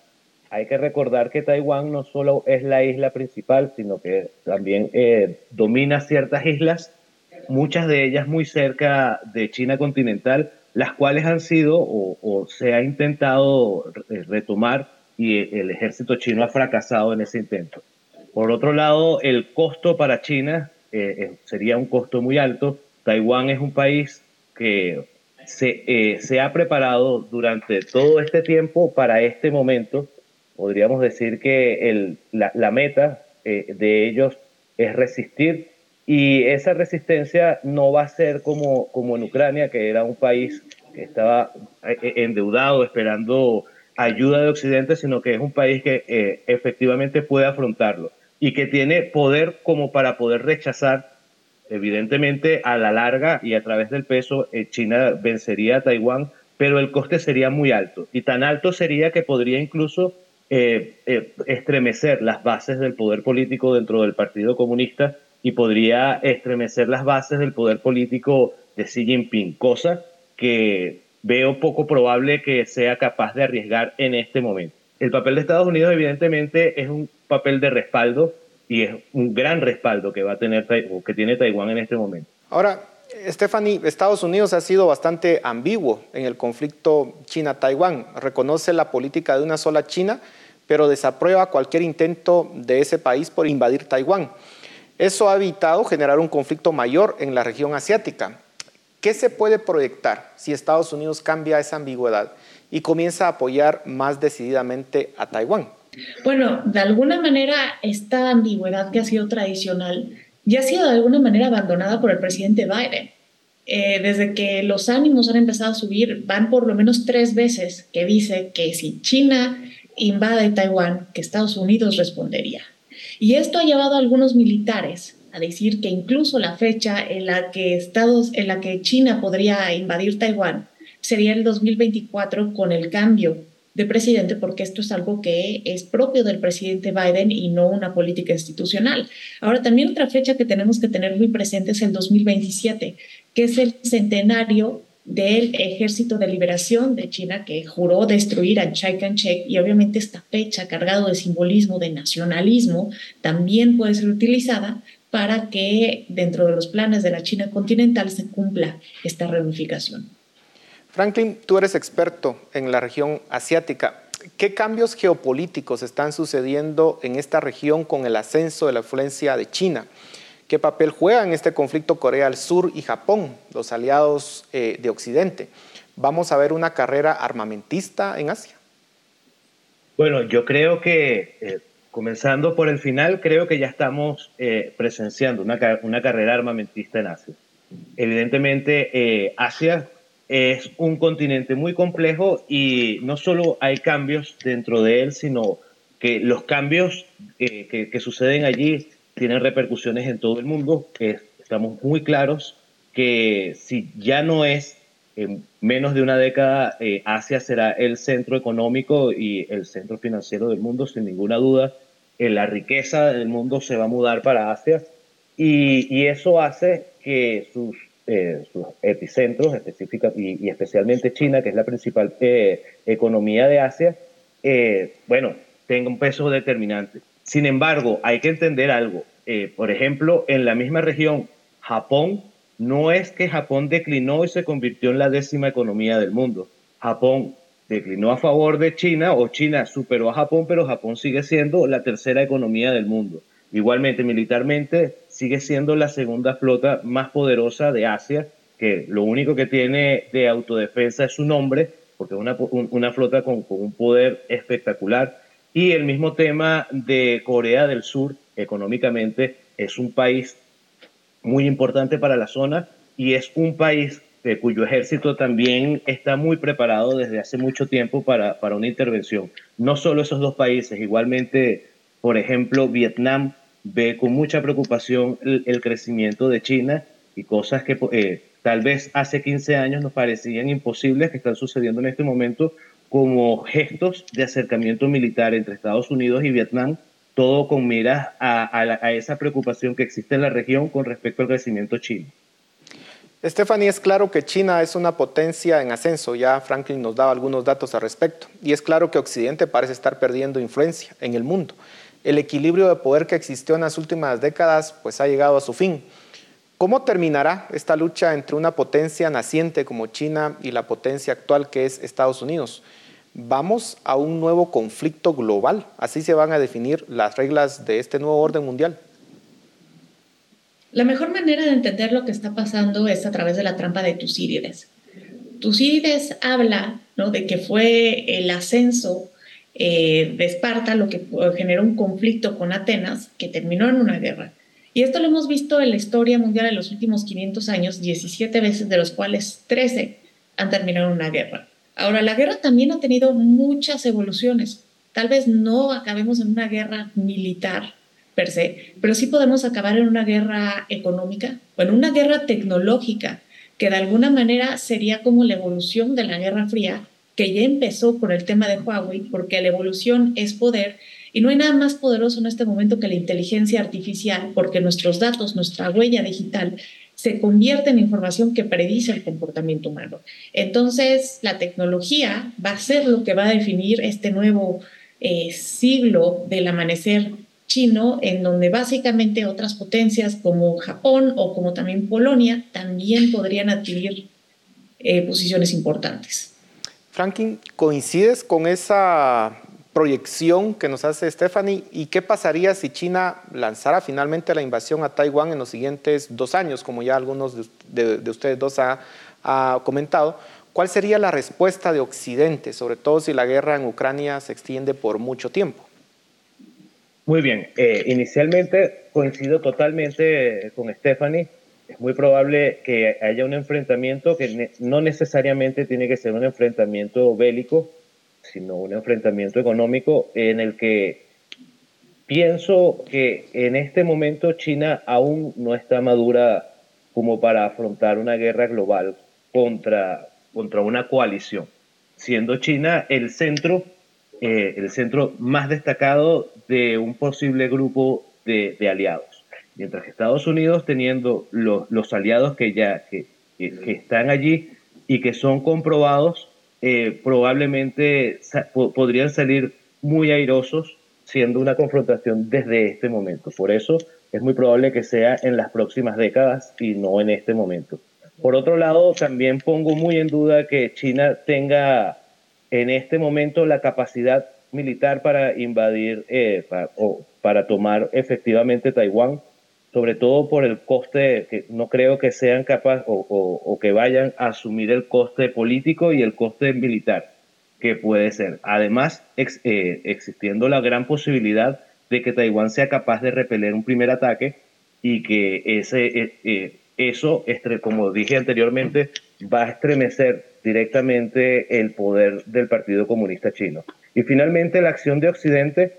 Hay que recordar que Taiwán no solo es la isla principal, sino que también eh, domina ciertas islas, muchas de ellas muy cerca de China continental, las cuales han sido o, se ha intentado eh, retomar y el ejército chino ha fracasado en ese intento. Por otro lado, el costo para China eh, eh, sería un costo muy alto. Taiwán es un país que se, eh, se, ha preparado durante todo este tiempo para este momento. Podríamos decir que el, la, meta de ellos es resistir y esa resistencia no va a ser como, como en Ucrania, que era un país que estaba endeudado esperando ayuda de Occidente, sino que es un país que efectivamente puede afrontarlo y que tiene poder como para poder rechazar, evidentemente a la larga y a través del peso, eh, China vencería a Taiwán, pero el coste sería muy alto y tan alto sería que podría incluso eh, eh, estremecer las bases del poder político dentro del Partido Comunista y podría estremecer las bases del poder político de Xi Jinping, cosa que veo poco probable que sea capaz de arriesgar en este momento. El papel de Estados Unidos evidentemente es un papel de respaldo y es un gran respaldo que va a tener o que tiene Taiwán en este momento. Ahora, Stephanie, Estados Unidos ha sido bastante ambiguo en el conflicto China-Taiwán. Reconoce la política de una sola China, pero desaprueba cualquier intento de ese país por invadir Taiwán. Eso ha evitado generar un conflicto mayor en la región asiática. ¿Qué se puede proyectar si Estados Unidos cambia esa ambigüedad y comienza a apoyar más decididamente a Taiwán? Bueno, de alguna manera esta ambigüedad que ha sido tradicional ya ha sido de alguna manera abandonada por el presidente Biden. Eh, desde que los ánimos han empezado a subir, van por lo menos tres veces que dice que si China invade Taiwán, que Estados Unidos respondería. Y esto ha llevado a algunos militares a decir que incluso la fecha en la que Estados, en la que China podría invadir Taiwán sería el 2024 con el cambio de presidente, porque esto es algo que es propio del presidente Biden y no una política institucional. Ahora, también otra fecha que tenemos que tener muy presente es el 2027, que es el centenario del Ejército de Liberación de China que juró destruir a Chiang Kai-shek y obviamente esta fecha cargado de simbolismo, de nacionalismo, también puede ser utilizada para que dentro de los planes de la China continental se cumpla esta reunificación. Franklin, tú eres experto en la región asiática. ¿Qué cambios geopolíticos están sucediendo en esta región con el ascenso de la influencia de China? ¿Qué papel juega en este conflicto Corea del Sur y Japón, los aliados eh, de Occidente? ¿Vamos a ver una carrera armamentista en Asia? Bueno, yo creo que, eh, comenzando por el final, creo que ya estamos eh, presenciando una, una, carrera armamentista en Asia. Evidentemente, Asia es un continente muy complejo y no solo hay cambios dentro de él, sino que los cambios eh, que, suceden allí tienen repercusiones en todo el mundo, estamos muy claros que si ya no es en menos de una década, eh, Asia será el centro económico y el centro financiero del mundo, sin ninguna duda. Eh, la riqueza del mundo se va a mudar para Asia y, y eso hace que sus eh, sus epicentros, específica, y, especialmente China, que es la principal eh, economía de Asia, eh, bueno, tenga un peso determinante. Sin embargo, hay que entender algo. por ejemplo, en la misma región, Japón, no es que Japón declinó y se convirtió en la décima economía del mundo. Japón declinó a favor de China o China superó a Japón, pero Japón sigue siendo la tercera economía del mundo. Igualmente, militarmente, sigue siendo la segunda flota más poderosa de Asia, que lo único que tiene de autodefensa es su nombre, porque es una, una flota con, un poder espectacular. Y el mismo tema de Corea del Sur, económicamente, es un país muy importante para la zona y es un país cuyo ejército también está muy preparado desde hace mucho tiempo para, para una intervención. No solo esos dos países, igualmente, por ejemplo, Vietnam ve con mucha preocupación el, crecimiento de China y cosas que eh, tal vez hace 15 años nos parecían imposibles que están sucediendo en este momento como gestos de acercamiento militar entre Estados Unidos y Vietnam, todo con miras a, a esa preocupación que existe en la región con respecto al crecimiento chino. Stephanie, es claro que China es una potencia en ascenso, ya Franklin nos daba algunos datos al respecto, y es claro que Occidente parece estar perdiendo influencia en el mundo. El equilibrio de poder que existió en las últimas décadas pues ha llegado a su fin. ¿Cómo terminará esta lucha entre una potencia naciente como China y la potencia actual que es Estados Unidos? ¿Vamos a un nuevo conflicto global? ¿Así se van a definir las reglas de este nuevo orden mundial? La mejor manera de entender lo que está pasando es a través de la trampa de Tucídides. Tucídides habla de que fue el ascenso eh, de Esparta lo que generó un conflicto con Atenas que terminó en una guerra. Y esto lo hemos visto en la historia mundial en los últimos 500 años, 17 veces de los cuales 13 han terminado en una guerra. Ahora, la guerra también ha tenido muchas evoluciones. Tal vez no acabemos en una guerra militar, per se, pero sí podemos acabar en una guerra económica o en una guerra tecnológica, que de alguna manera sería como la evolución de la Guerra Fría, que ya empezó con el tema de Huawei, porque la evolución es poder y no hay nada más poderoso en este momento que la inteligencia artificial, porque nuestros datos, nuestra huella digital, se convierte en información que predice el comportamiento humano. Entonces, la tecnología va a ser lo que va a definir este nuevo eh, siglo del amanecer chino, en donde básicamente otras potencias como Japón o como también Polonia también podrían adquirir eh, posiciones importantes. Franklin, ¿coincides con esa proyección que nos hace Stephanie? ¿Y qué pasaría si China lanzara finalmente la invasión a Taiwán en los siguientes dos años, como ya algunos de, ustedes dos ha, comentado? ¿Cuál sería la respuesta de Occidente, sobre todo si la guerra en Ucrania se extiende por mucho tiempo? Muy bien, eh, inicialmente coincido totalmente con Stephanie. Es muy probable que haya un enfrentamiento que no necesariamente tiene que ser un enfrentamiento bélico, sino un enfrentamiento económico en el que pienso que en este momento China aún no está madura como para afrontar una guerra global contra, contra una coalición, siendo China el centro eh, el centro más destacado de un posible grupo de, aliados. Mientras que Estados Unidos teniendo los, aliados que ya que, están allí y que son comprobados, eh, probablemente podrían salir muy airosos siendo una confrontación desde este momento. Por eso es muy probable que sea en las próximas décadas y no en este momento. Por otro lado, también pongo muy en duda que China tenga en este momento la capacidad militar para invadir eh, o para tomar efectivamente Taiwán, sobre todo por el coste, que no creo que sean capaces o, que vayan a asumir el coste político y el coste militar que puede ser. Además, eh, existiendo la gran posibilidad de que Taiwán sea capaz de repeler un primer ataque y que ese, eh, eso, como dije anteriormente, va a estremecer directamente el poder del Partido Comunista Chino. Y finalmente la acción de Occidente,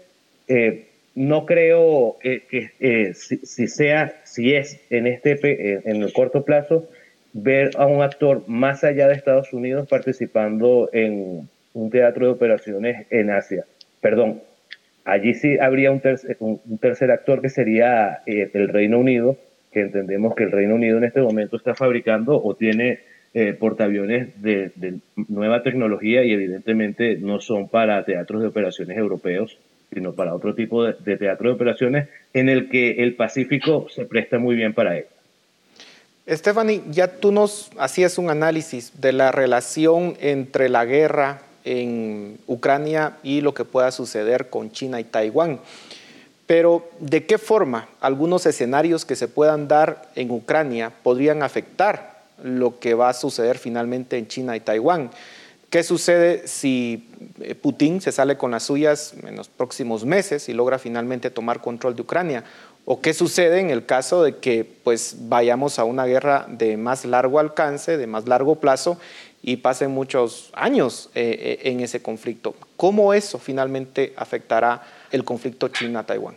eh, no creo que eh, si, sea, si es en, este, eh, en el corto plazo, ver a un actor más allá de Estados Unidos participando en un teatro de operaciones en Asia. Perdón, allí sí habría un, un tercer actor que sería el Reino Unido, que entendemos que el Reino Unido en este momento está fabricando o tiene eh, portaaviones de, nueva tecnología y evidentemente no son para teatros de operaciones europeos, sino para otro tipo de, teatro de operaciones en el que el Pacífico se presta muy bien para él. Stephanie, ya tú nos hacías un análisis de la relación entre la guerra en Ucrania y lo que pueda suceder con China y Taiwán. Pero, ¿de qué forma algunos escenarios que se puedan dar en Ucrania podrían afectar lo que va a suceder finalmente en China y Taiwán? ¿Qué sucede si eh, Putin se sale con las suyas en los próximos meses y logra finalmente tomar control de Ucrania? ¿O qué sucede en el caso de que pues, vayamos a una guerra de más largo alcance, de más largo plazo y pasen muchos años eh, eh, en ese conflicto? ¿Cómo eso finalmente afectará el conflicto China-Taiwán?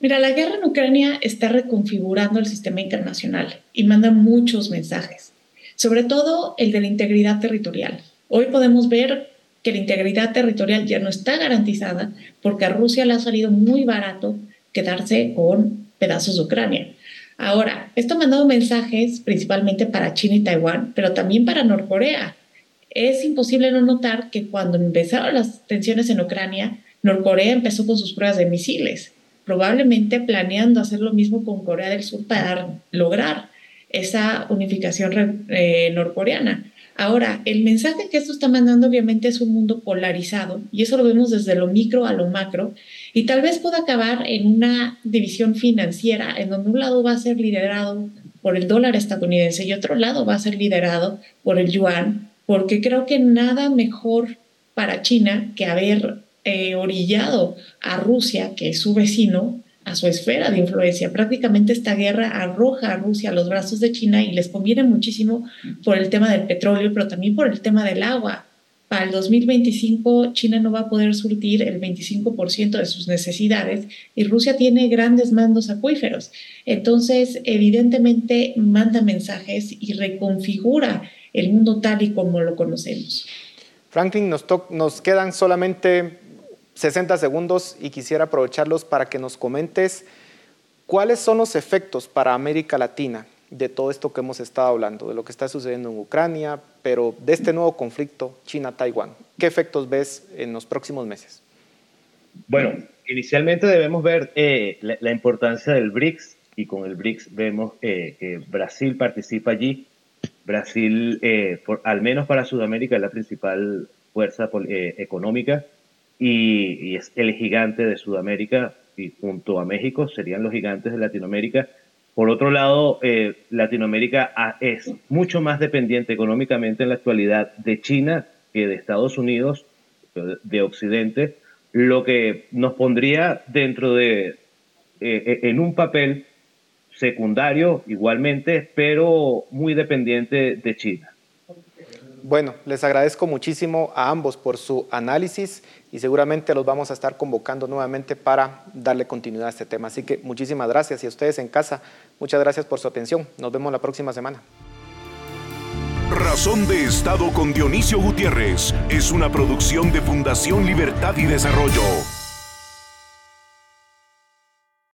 Mira, la guerra en Ucrania está reconfigurando el sistema internacional y manda muchos mensajes, sobre todo el de la integridad territorial. Hoy podemos ver que la integridad territorial ya no está garantizada porque a Rusia le ha salido muy barato quedarse con pedazos de Ucrania. Ahora, esto ha mandado mensajes principalmente para China y Taiwán, pero también para Norcorea. Es imposible no notar que cuando empezaron las tensiones en Ucrania, Norcorea empezó con sus pruebas de misiles, probablemente planeando hacer lo mismo con Corea del Sur para lograr esa unificación eh, norcoreana. Ahora, el mensaje que esto está mandando obviamente es un mundo polarizado y eso lo vemos desde lo micro a lo macro y tal vez pueda acabar en una división financiera en donde un lado va a ser liderado por el dólar estadounidense y otro lado va a ser liderado por el yuan, porque creo que nada mejor para China que haber eh, orillado a Rusia, que es su vecino, a su esfera de influencia. Prácticamente esta guerra arroja a Rusia a los brazos de China y les conviene muchísimo por el tema del petróleo, pero también por el tema del agua. Para el 2025 China no va a poder surtir el 25% de sus necesidades y Rusia tiene grandes mandos acuíferos. Entonces, evidentemente, manda mensajes y reconfigura el mundo tal y como lo conocemos. Franklin, nos, nos quedan solamente 60 segundos y quisiera aprovecharlos para que nos comentes cuáles son los efectos para América Latina de todo esto que hemos estado hablando, de lo que está sucediendo en Ucrania, pero de este nuevo conflicto China-Taiwán. ¿Qué efectos ves en los próximos meses? Bueno, inicialmente debemos ver eh, la, importancia del BRICS y con el BRICS vemos eh, que Brasil participa allí. Brasil, eh, al menos para Sudamérica, es la principal fuerza económica y, es el gigante de Sudamérica y junto a México serían los gigantes de Latinoamérica. Por otro lado, eh, Latinoamérica es mucho más dependiente económicamente en la actualidad de China que de Estados Unidos, de Occidente, lo que nos pondría dentro de, eh, eh, en un papel secundario igualmente, pero muy dependiente de China. Bueno, les agradezco muchísimo a ambos por su análisis y seguramente los vamos a estar convocando nuevamente para darle continuidad a este tema. Así que muchísimas gracias y a ustedes en casa, muchas gracias por su atención. Nos vemos la próxima semana. Razón de Estado con Dionisio Gutiérrez es una producción de Fundación Libertad y Desarrollo.